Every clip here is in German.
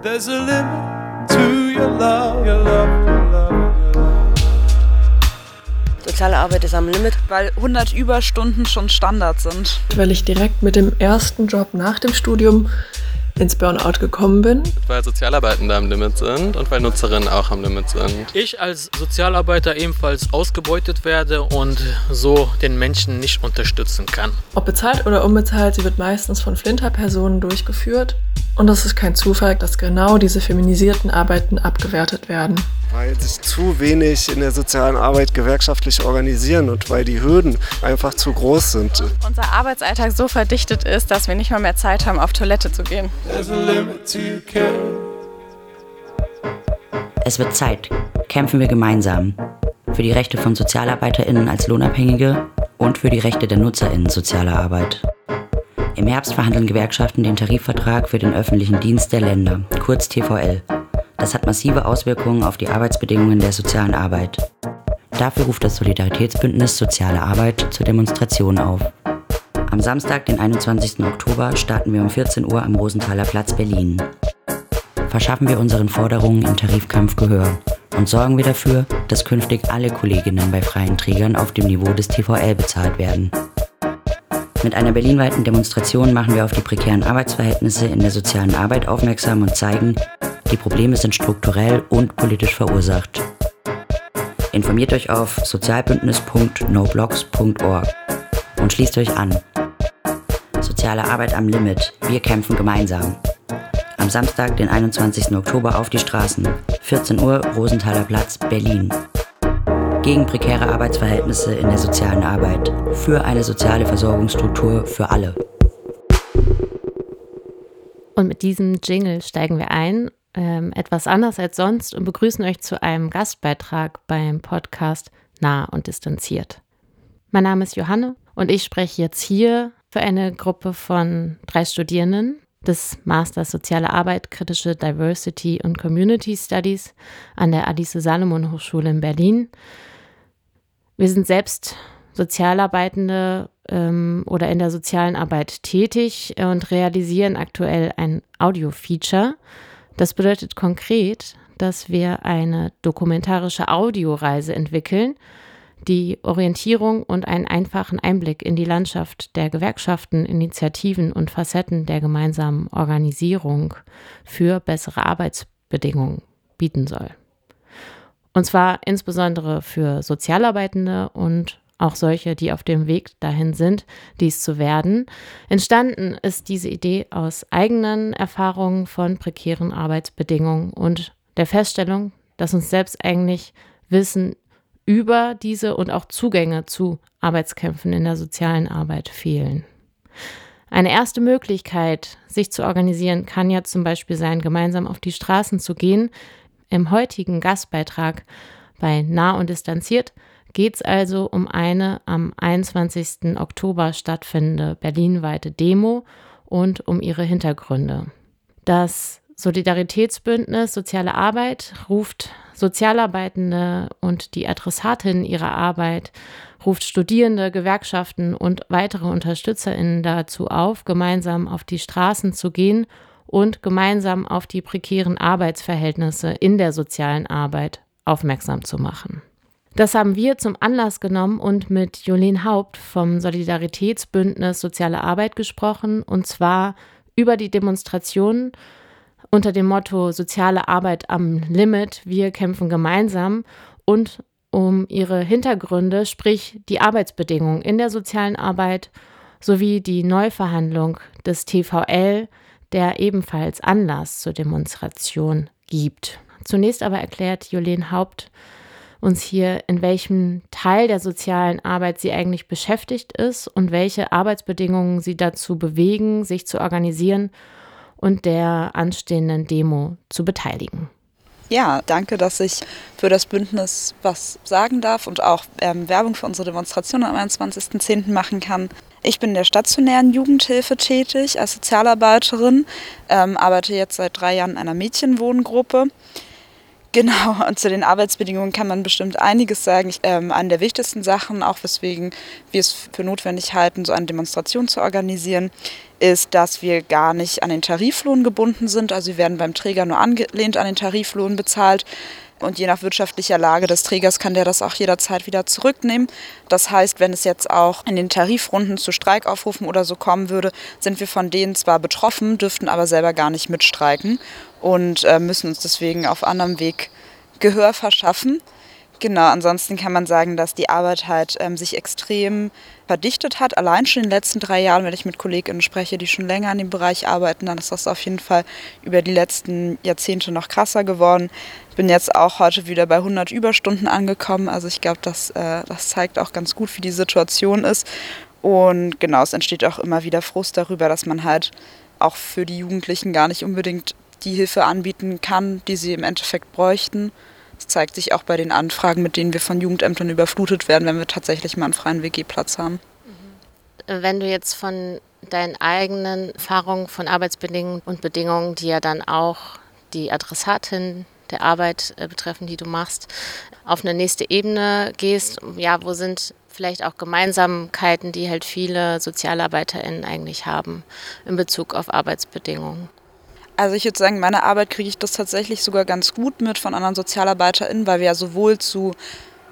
There's a limit to your love, your love, your love. Soziale Arbeit ist am Limit. Weil 100 Überstunden schon Standard sind. Weil ich direkt mit dem ersten Job nach dem Studium ins Burnout gekommen bin. Weil Sozialarbeitende am Limit sind und weil Nutzerinnen auch am Limit sind. Ich als Sozialarbeiter ebenfalls ausgebeutet werde und so den Menschen nicht unterstützen kann. Ob bezahlt oder unbezahlt, sie wird meistens von Flinterpersonen durchgeführt. Und es ist kein Zufall, dass genau diese feminisierten Arbeiten abgewertet werden. Weil sich zu wenig in der sozialen Arbeit gewerkschaftlich organisieren und weil die Hürden einfach zu groß sind. Unser Arbeitsalltag so verdichtet ist, dass wir nicht mal mehr Zeit haben, auf Toilette zu gehen. Es wird Zeit. Kämpfen wir gemeinsam. Für die Rechte von SozialarbeiterInnen als Lohnabhängige und für die Rechte der NutzerInnen sozialer Arbeit. Im Herbst verhandeln Gewerkschaften den Tarifvertrag für den öffentlichen Dienst der Länder, kurz TVL. Das hat massive Auswirkungen auf die Arbeitsbedingungen der sozialen Arbeit. Dafür ruft das Solidaritätsbündnis Soziale Arbeit zur Demonstration auf. Am Samstag, den 21. Oktober, starten wir um 14 Uhr am Rosenthaler Platz Berlin. Verschaffen wir unseren Forderungen im Tarifkampf Gehör und sorgen wir dafür, dass künftig alle Kolleginnen bei freien Trägern auf dem Niveau des TVL bezahlt werden. Mit einer berlinweiten Demonstration machen wir auf die prekären Arbeitsverhältnisse in der sozialen Arbeit aufmerksam und zeigen, die Probleme sind strukturell und politisch verursacht. Informiert euch auf sozialbündnis.noblogs.org und schließt euch an. Soziale Arbeit am Limit. Wir kämpfen gemeinsam. Am Samstag, den 21. Oktober auf die Straßen. 14 Uhr, Rosenthaler Platz, Berlin. Gegen prekäre Arbeitsverhältnisse in der sozialen Arbeit. Für eine soziale Versorgungsstruktur für alle. Und mit diesem Jingle steigen wir ein, ähm, etwas anders als sonst, und begrüßen euch zu einem Gastbeitrag beim Podcast Nah und Distanziert. Mein Name ist Johanne und ich spreche jetzt hier für eine Gruppe von drei Studierenden des Masters Soziale Arbeit, Kritische Diversity und Community Studies an der Alice Salomon Hochschule in Berlin. Wir sind selbst Sozialarbeitende ähm, oder in der sozialen Arbeit tätig und realisieren aktuell ein Audio-Feature. Das bedeutet konkret, dass wir eine dokumentarische Audioreise entwickeln, die Orientierung und einen einfachen Einblick in die Landschaft der Gewerkschaften, Initiativen und Facetten der gemeinsamen Organisierung für bessere Arbeitsbedingungen bieten soll. Und zwar insbesondere für Sozialarbeitende und auch solche, die auf dem Weg dahin sind, dies zu werden. Entstanden ist diese Idee aus eigenen Erfahrungen von prekären Arbeitsbedingungen und der Feststellung, dass uns selbst eigentlich Wissen über diese und auch Zugänge zu Arbeitskämpfen in der sozialen Arbeit fehlen. Eine erste Möglichkeit, sich zu organisieren, kann ja zum Beispiel sein, gemeinsam auf die Straßen zu gehen. Im heutigen Gastbeitrag bei Nah und Distanziert geht es also um eine am 21. Oktober stattfindende berlinweite Demo und um ihre Hintergründe. Das Solidaritätsbündnis Soziale Arbeit ruft Sozialarbeitende und die Adressatin ihrer Arbeit, ruft Studierende, Gewerkschaften und weitere UnterstützerInnen dazu auf, gemeinsam auf die Straßen zu gehen und gemeinsam auf die prekären Arbeitsverhältnisse in der sozialen Arbeit aufmerksam zu machen. Das haben wir zum Anlass genommen und mit Jolene Haupt vom Solidaritätsbündnis Soziale Arbeit gesprochen, und zwar über die Demonstrationen unter dem Motto Soziale Arbeit am Limit, wir kämpfen gemeinsam und um ihre Hintergründe, sprich die Arbeitsbedingungen in der sozialen Arbeit sowie die Neuverhandlung des TVL, der ebenfalls Anlass zur Demonstration gibt. Zunächst aber erklärt Jolene Haupt, uns hier, in welchem Teil der sozialen Arbeit sie eigentlich beschäftigt ist und welche Arbeitsbedingungen sie dazu bewegen, sich zu organisieren und der anstehenden Demo zu beteiligen. Ja, danke, dass ich für das Bündnis was sagen darf und auch ähm, Werbung für unsere Demonstration am 21.10. machen kann. Ich bin in der stationären Jugendhilfe tätig als Sozialarbeiterin, ähm, arbeite jetzt seit drei Jahren in einer Mädchenwohngruppe Genau, und zu den Arbeitsbedingungen kann man bestimmt einiges sagen. Ähm, eine der wichtigsten Sachen, auch weswegen wir es für notwendig halten, so eine Demonstration zu organisieren, ist, dass wir gar nicht an den Tariflohn gebunden sind. Also wir werden beim Träger nur angelehnt an den Tariflohn bezahlt. Und je nach wirtschaftlicher Lage des Trägers kann der das auch jederzeit wieder zurücknehmen. Das heißt, wenn es jetzt auch in den Tarifrunden zu Streikaufrufen oder so kommen würde, sind wir von denen zwar betroffen, dürften aber selber gar nicht mitstreiken und äh, müssen uns deswegen auf anderem Weg Gehör verschaffen. Genau, ansonsten kann man sagen, dass die Arbeit halt ähm, sich extrem verdichtet hat. Allein schon in den letzten drei Jahren, wenn ich mit KollegInnen spreche, die schon länger in dem Bereich arbeiten, dann ist das auf jeden Fall über die letzten Jahrzehnte noch krasser geworden. Ich bin jetzt auch heute wieder bei 100 Überstunden angekommen. Also ich glaube, das, äh, das zeigt auch ganz gut, wie die Situation ist. Und genau, es entsteht auch immer wieder Frust darüber, dass man halt auch für die Jugendlichen gar nicht unbedingt die Hilfe anbieten kann, die sie im Endeffekt bräuchten. Das zeigt sich auch bei den Anfragen, mit denen wir von Jugendämtern überflutet werden, wenn wir tatsächlich mal einen freien WG-Platz haben. Mhm. Wenn du jetzt von deinen eigenen Erfahrungen von Arbeitsbedingungen und Bedingungen, die ja dann auch die Adressatin der Arbeit äh, betreffen, die du machst, auf eine nächste Ebene gehst, ja, wo sind vielleicht auch Gemeinsamkeiten, die halt viele SozialarbeiterInnen eigentlich haben in Bezug auf Arbeitsbedingungen? Also ich würde sagen, in meiner Arbeit kriege ich das tatsächlich sogar ganz gut mit von anderen SozialarbeiterInnen, weil wir ja sowohl zu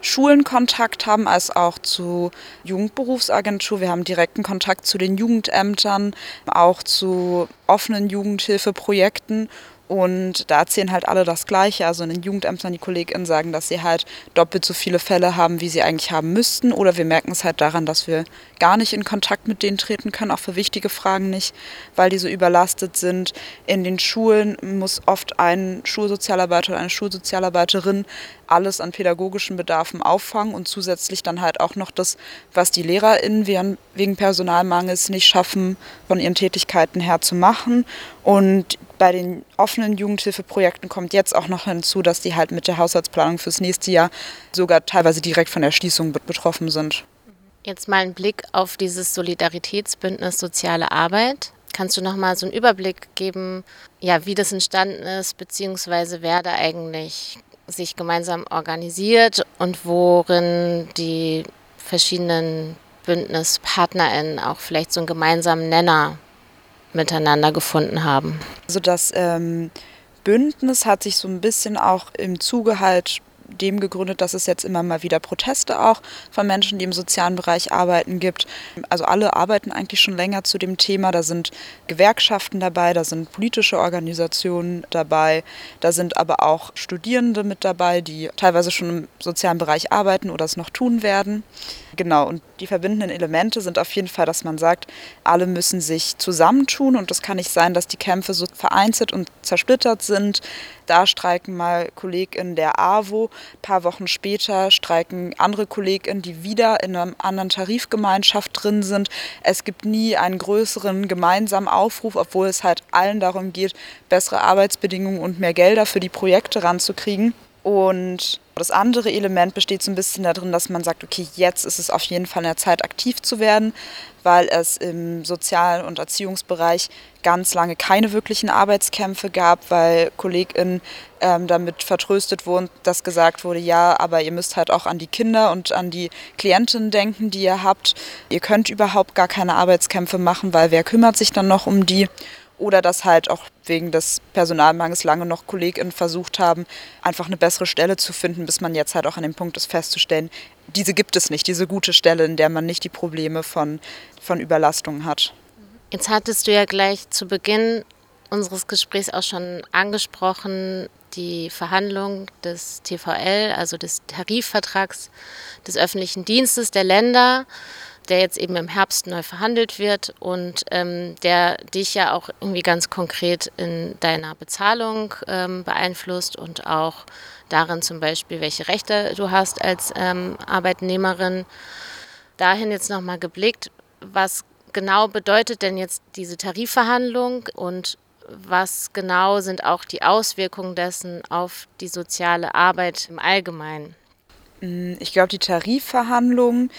Schulen Kontakt haben, als auch zu Jugendberufsagentur. Wir haben direkten Kontakt zu den Jugendämtern, auch zu offenen Jugendhilfeprojekten und da erzählen halt alle das Gleiche. Also in den Jugendämtern die KollegInnen sagen, dass sie halt doppelt so viele Fälle haben, wie sie eigentlich haben müssten. Oder wir merken es halt daran, dass wir gar nicht in Kontakt mit denen treten können, auch für wichtige Fragen nicht, weil die so überlastet sind. In den Schulen muss oft ein Schulsozialarbeiter oder eine Schulsozialarbeiterin alles an pädagogischen Bedarfen auffangen und zusätzlich dann halt auch noch das, was die LehrerInnen wegen Personalmangels nicht schaffen, von ihren Tätigkeiten her zu machen. Und bei den offenen Jugendhilfeprojekten kommt jetzt auch noch hinzu, dass die halt mit der Haushaltsplanung fürs nächste Jahr sogar teilweise direkt von der Schließung betroffen sind. Jetzt mal ein Blick auf dieses Solidaritätsbündnis Soziale Arbeit. Kannst du noch mal so einen Überblick geben, ja, wie das entstanden ist, beziehungsweise wer da eigentlich sich gemeinsam organisiert und worin die verschiedenen BündnispartnerInnen auch vielleicht so einen gemeinsamen Nenner miteinander gefunden haben. Also das ähm, Bündnis hat sich so ein bisschen auch im Zuge halt dem gegründet, dass es jetzt immer mal wieder Proteste auch von Menschen, die im sozialen Bereich arbeiten, gibt. Also alle arbeiten eigentlich schon länger zu dem Thema. Da sind Gewerkschaften dabei, da sind politische Organisationen dabei, da sind aber auch Studierende mit dabei, die teilweise schon im sozialen Bereich arbeiten oder es noch tun werden. Genau, und die verbindenden Elemente sind auf jeden Fall, dass man sagt, alle müssen sich zusammentun und es kann nicht sein, dass die Kämpfe so vereinzelt und zersplittert sind. Da streiken mal KollegInnen der AWO, ein paar Wochen später streiken andere KollegInnen, die wieder in einer anderen Tarifgemeinschaft drin sind. Es gibt nie einen größeren gemeinsamen Aufruf, obwohl es halt allen darum geht, bessere Arbeitsbedingungen und mehr Gelder für die Projekte ranzukriegen. Und das andere Element besteht so ein bisschen darin, dass man sagt, okay, jetzt ist es auf jeden Fall in der Zeit aktiv zu werden, weil es im Sozial- und Erziehungsbereich ganz lange keine wirklichen Arbeitskämpfe gab, weil KollegInnen ähm, damit vertröstet wurden, dass gesagt wurde, ja, aber ihr müsst halt auch an die Kinder und an die Klientinnen denken, die ihr habt. Ihr könnt überhaupt gar keine Arbeitskämpfe machen, weil wer kümmert sich dann noch um die? Oder dass halt auch wegen des Personalmangels lange noch KollegInnen versucht haben, einfach eine bessere Stelle zu finden, bis man jetzt halt auch an dem Punkt ist festzustellen, diese gibt es nicht, diese gute Stelle, in der man nicht die Probleme von, von Überlastung hat. Jetzt hattest du ja gleich zu Beginn unseres Gesprächs auch schon angesprochen, die Verhandlung des TVL, also des Tarifvertrags des öffentlichen Dienstes der Länder der jetzt eben im Herbst neu verhandelt wird und ähm, der dich ja auch irgendwie ganz konkret in deiner Bezahlung ähm, beeinflusst und auch darin zum Beispiel, welche Rechte du hast als ähm, Arbeitnehmerin. Dahin jetzt nochmal geblickt, was genau bedeutet denn jetzt diese Tarifverhandlung und was genau sind auch die Auswirkungen dessen auf die soziale Arbeit im Allgemeinen? Ich glaube, die Tarifverhandlungen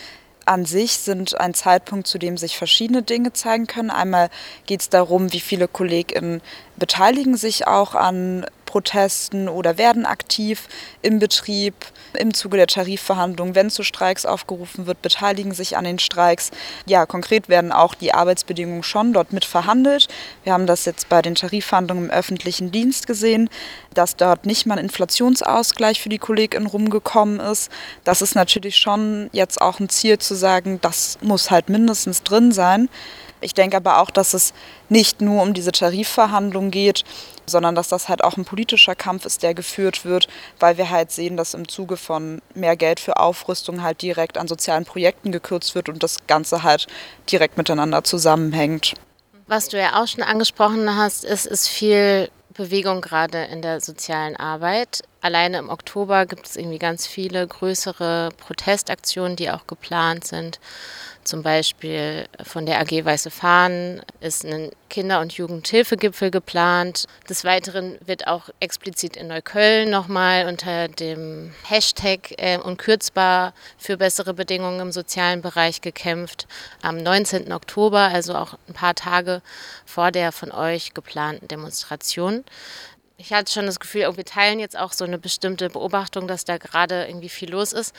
an sich sind ein Zeitpunkt, zu dem sich verschiedene Dinge zeigen können. Einmal geht es darum, wie viele KollegInnen beteiligen sich auch an Protesten oder werden aktiv im Betrieb, im Zuge der Tarifverhandlungen, wenn zu Streiks aufgerufen wird, beteiligen sich an den Streiks. Ja, konkret werden auch die Arbeitsbedingungen schon dort mit verhandelt. Wir haben das jetzt bei den Tarifverhandlungen im öffentlichen Dienst gesehen, dass dort nicht mal ein Inflationsausgleich für die KollegInnen rumgekommen ist. Das ist natürlich schon jetzt auch ein Ziel zu sagen, das muss halt mindestens drin sein. Ich denke aber auch, dass es nicht nur um diese Tarifverhandlungen geht, sondern dass das halt auch ein politischer Kampf ist, der geführt wird, weil wir halt sehen, dass im Zuge von mehr Geld für Aufrüstung halt direkt an sozialen Projekten gekürzt wird und das Ganze halt direkt miteinander zusammenhängt. Was du ja auch schon angesprochen hast, ist, ist viel Bewegung gerade in der sozialen Arbeit. Alleine im Oktober gibt es irgendwie ganz viele größere Protestaktionen, die auch geplant sind. Zum Beispiel von der AG Weiße Fahnen ist ein Kinder- und Jugendhilfegipfel geplant. Des Weiteren wird auch explizit in Neukölln nochmal unter dem Hashtag äh, unkürzbar für bessere Bedingungen im sozialen Bereich gekämpft. Am 19. Oktober, also auch ein paar Tage vor der von euch geplanten Demonstration ich hatte schon das Gefühl, wir teilen jetzt auch so eine bestimmte Beobachtung, dass da gerade irgendwie viel los ist.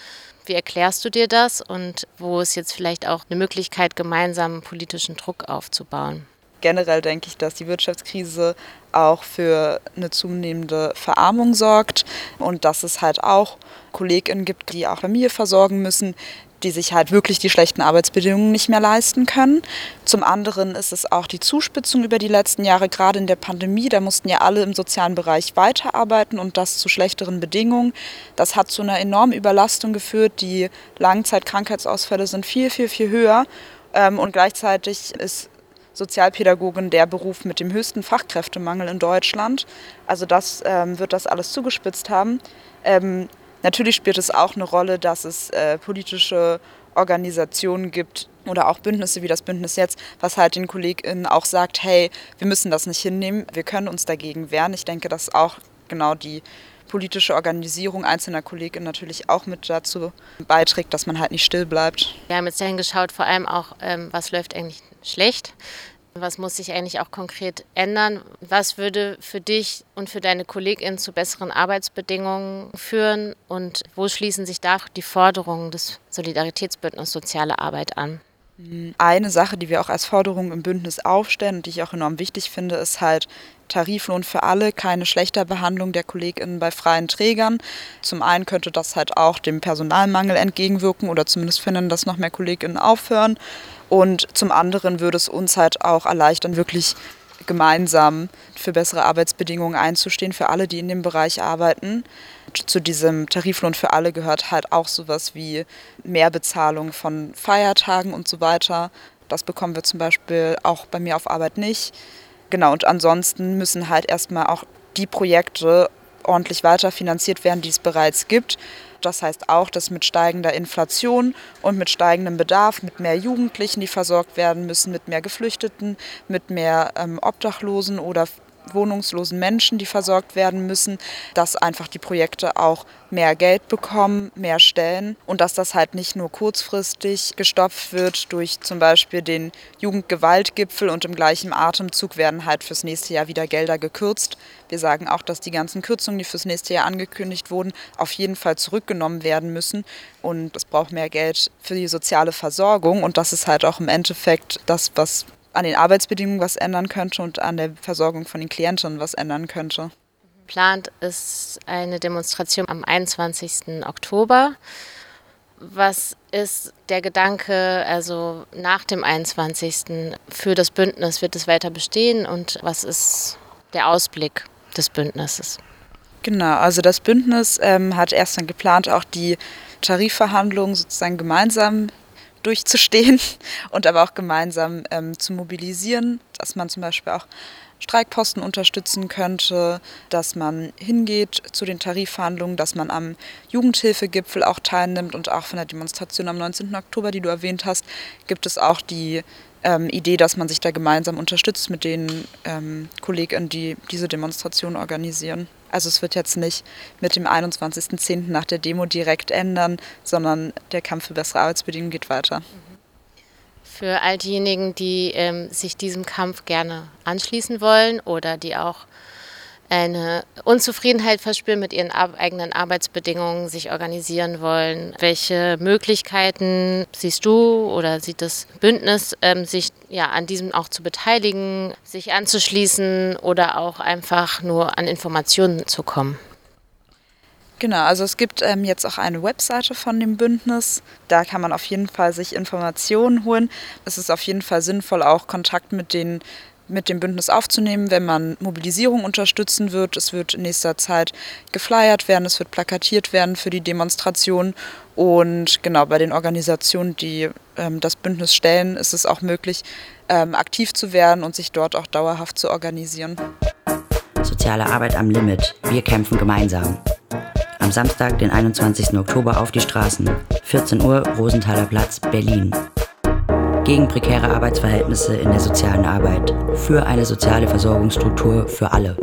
Wie erklärst du dir das und wo ist jetzt vielleicht auch eine Möglichkeit, gemeinsam politischen Druck aufzubauen? Generell denke ich, dass die Wirtschaftskrise auch für eine zunehmende Verarmung sorgt und dass es halt auch KollegInnen gibt, die auch Familie versorgen müssen, die sich halt wirklich die schlechten Arbeitsbedingungen nicht mehr leisten können. Zum anderen ist es auch die Zuspitzung über die letzten Jahre, gerade in der Pandemie. Da mussten ja alle im sozialen Bereich weiterarbeiten und das zu schlechteren Bedingungen. Das hat zu einer enormen Überlastung geführt. Die Langzeitkrankheitsausfälle sind viel, viel, viel höher. Ähm, und gleichzeitig ist Sozialpädagogin der Beruf mit dem höchsten Fachkräftemangel in Deutschland. Also das ähm, wird das alles zugespitzt haben. Natürlich spielt es auch eine Rolle, dass es äh, politische Organisationen gibt oder auch Bündnisse wie das Bündnis jetzt, was halt den KollegInnen auch sagt, hey, wir müssen das nicht hinnehmen, wir können uns dagegen wehren. Ich denke, dass auch genau die politische Organisierung einzelner KollegInnen natürlich auch mit dazu beiträgt, dass man halt nicht still bleibt. Wir haben jetzt dahin geschaut, vor allem auch, ähm, was läuft eigentlich schlecht was muss sich eigentlich auch konkret ändern? Was würde für dich und für deine KollegInnen zu besseren Arbeitsbedingungen führen? Und wo schließen sich da die Forderungen des Solidaritätsbündnisses Soziale Arbeit an? Eine Sache, die wir auch als Forderung im Bündnis aufstellen und die ich auch enorm wichtig finde, ist halt Tariflohn für alle, keine schlechter Behandlung der KollegInnen bei freien Trägern. Zum einen könnte das halt auch dem Personalmangel entgegenwirken oder zumindest finden, dass noch mehr KollegInnen aufhören. Und zum anderen würde es uns halt auch erleichtern, wirklich gemeinsam für bessere Arbeitsbedingungen einzustehen für alle, die in dem Bereich arbeiten. Zu diesem Tariflohn für alle gehört halt auch sowas wie Mehrbezahlung von Feiertagen und so weiter. Das bekommen wir zum Beispiel auch bei mir auf Arbeit nicht. Genau, und ansonsten müssen halt erstmal auch die Projekte ordentlich weiterfinanziert werden, die es bereits gibt. Das heißt auch, dass mit steigender Inflation und mit steigendem Bedarf, mit mehr Jugendlichen, die versorgt werden müssen, mit mehr Geflüchteten, mit mehr ähm, Obdachlosen oder wohnungslosen Menschen, die versorgt werden müssen, dass einfach die Projekte auch mehr Geld bekommen, mehr Stellen und dass das halt nicht nur kurzfristig gestopft wird durch zum Beispiel den Jugendgewaltgipfel und im gleichen Atemzug werden halt fürs nächste Jahr wieder Gelder gekürzt. Wir sagen auch, dass die ganzen Kürzungen, die fürs nächste Jahr angekündigt wurden, auf jeden Fall zurückgenommen werden müssen und es braucht mehr Geld für die soziale Versorgung und das ist halt auch im Endeffekt das, was an den Arbeitsbedingungen was ändern könnte und an der Versorgung von den Klienten was ändern könnte. Geplant ist eine Demonstration am 21. Oktober. Was ist der Gedanke, also nach dem 21. für das Bündnis? Wird es weiter bestehen und was ist der Ausblick des Bündnisses? Genau, also das Bündnis ähm, hat erst dann geplant, auch die Tarifverhandlungen sozusagen gemeinsam durchzustehen und aber auch gemeinsam ähm, zu mobilisieren, dass man zum Beispiel auch Streikposten unterstützen könnte, dass man hingeht zu den Tarifverhandlungen, dass man am Jugendhilfegipfel auch teilnimmt und auch von der Demonstration am 19. Oktober, die du erwähnt hast, gibt es auch die ähm, Idee, dass man sich da gemeinsam unterstützt mit den ähm, Kollegen, die diese Demonstration organisieren. Also es wird jetzt nicht mit dem 21.10. nach der Demo direkt ändern, sondern der Kampf für bessere Arbeitsbedingungen geht weiter. Für all diejenigen, die ähm, sich diesem Kampf gerne anschließen wollen oder die auch eine Unzufriedenheit verspüren mit ihren eigenen Arbeitsbedingungen, sich organisieren wollen. Welche Möglichkeiten siehst du oder sieht das Bündnis, ähm, sich ja an diesem auch zu beteiligen, sich anzuschließen oder auch einfach nur an Informationen zu kommen? Genau, also es gibt ähm, jetzt auch eine Webseite von dem Bündnis. Da kann man auf jeden Fall sich Informationen holen. Es ist auf jeden Fall sinnvoll, auch Kontakt mit den mit dem Bündnis aufzunehmen, wenn man Mobilisierung unterstützen wird. Es wird in nächster Zeit geflyert werden, es wird plakatiert werden für die Demonstration. Und genau bei den Organisationen, die ähm, das Bündnis stellen, ist es auch möglich, ähm, aktiv zu werden und sich dort auch dauerhaft zu organisieren. Soziale Arbeit am Limit. Wir kämpfen gemeinsam. Am Samstag, den 21. Oktober auf die Straßen. 14 Uhr, Rosenthaler Platz, Berlin gegen prekäre Arbeitsverhältnisse in der sozialen Arbeit, für eine soziale Versorgungsstruktur für alle.